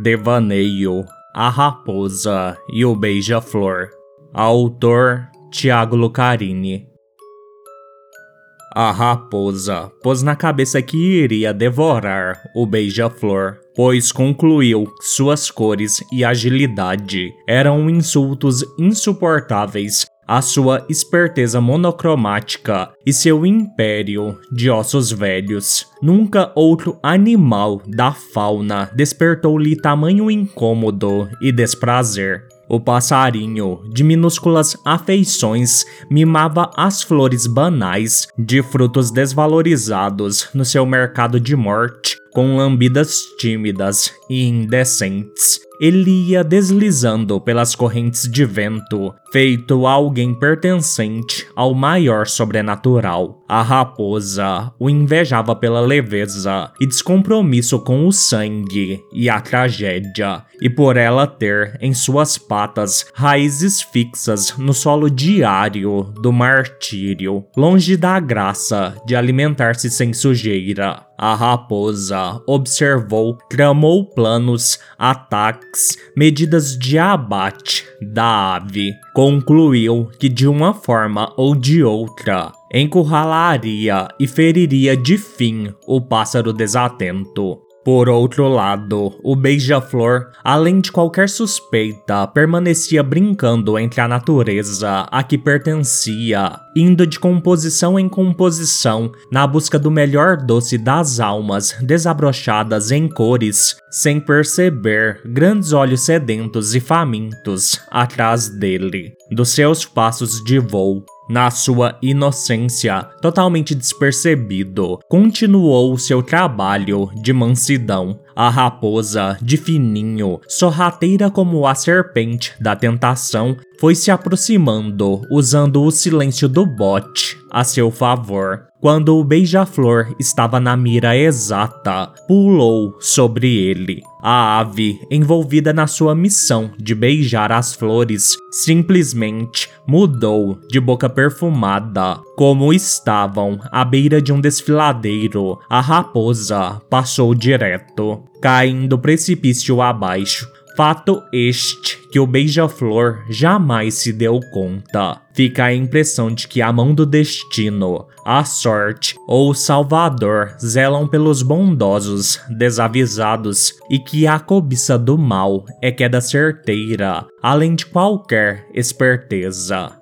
Devaneio, A Raposa e o Beija-Flor. Autor Tiago Lucarini. A raposa pôs na cabeça que iria devorar o beija-flor, pois concluiu que suas cores e agilidade eram insultos insuportáveis à sua esperteza monocromática e seu império de ossos velhos. Nunca outro animal da fauna despertou-lhe tamanho incômodo e desprazer. O passarinho, de minúsculas afeições, mimava as flores banais de frutos desvalorizados no seu mercado de morte, com lambidas tímidas e indecentes. Ele ia deslizando pelas correntes de vento, feito alguém pertencente ao maior sobrenatural. A raposa o invejava pela leveza e descompromisso com o sangue e a tragédia, e por ela ter em suas patas raízes fixas no solo diário do martírio, longe da graça de alimentar-se sem sujeira. A raposa observou, tramou planos, ataques, medidas de abate da ave. Concluiu que de uma forma ou de outra encurralaria e feriria de fim o pássaro desatento. Por outro lado, o beija-flor, além de qualquer suspeita, permanecia brincando entre a natureza a que pertencia, indo de composição em composição na busca do melhor doce das almas desabrochadas em cores, sem perceber grandes olhos sedentos e famintos atrás dele, dos seus passos de voo na sua inocência, totalmente despercebido, continuou seu trabalho de mansidão. A raposa, de fininho, sorrateira como a serpente da tentação, foi se aproximando, usando o silêncio do bote a seu favor. Quando o beija-flor estava na mira exata, pulou sobre ele. A ave, envolvida na sua missão de beijar as flores, simplesmente mudou de boca perfumada. Como estavam à beira de um desfiladeiro, a raposa passou direto, caindo precipício abaixo. Fato este que o beija-flor jamais se deu conta. Fica a impressão de que a mão do destino, a sorte ou o Salvador zelam pelos bondosos desavisados e que a cobiça do mal é queda certeira, além de qualquer esperteza.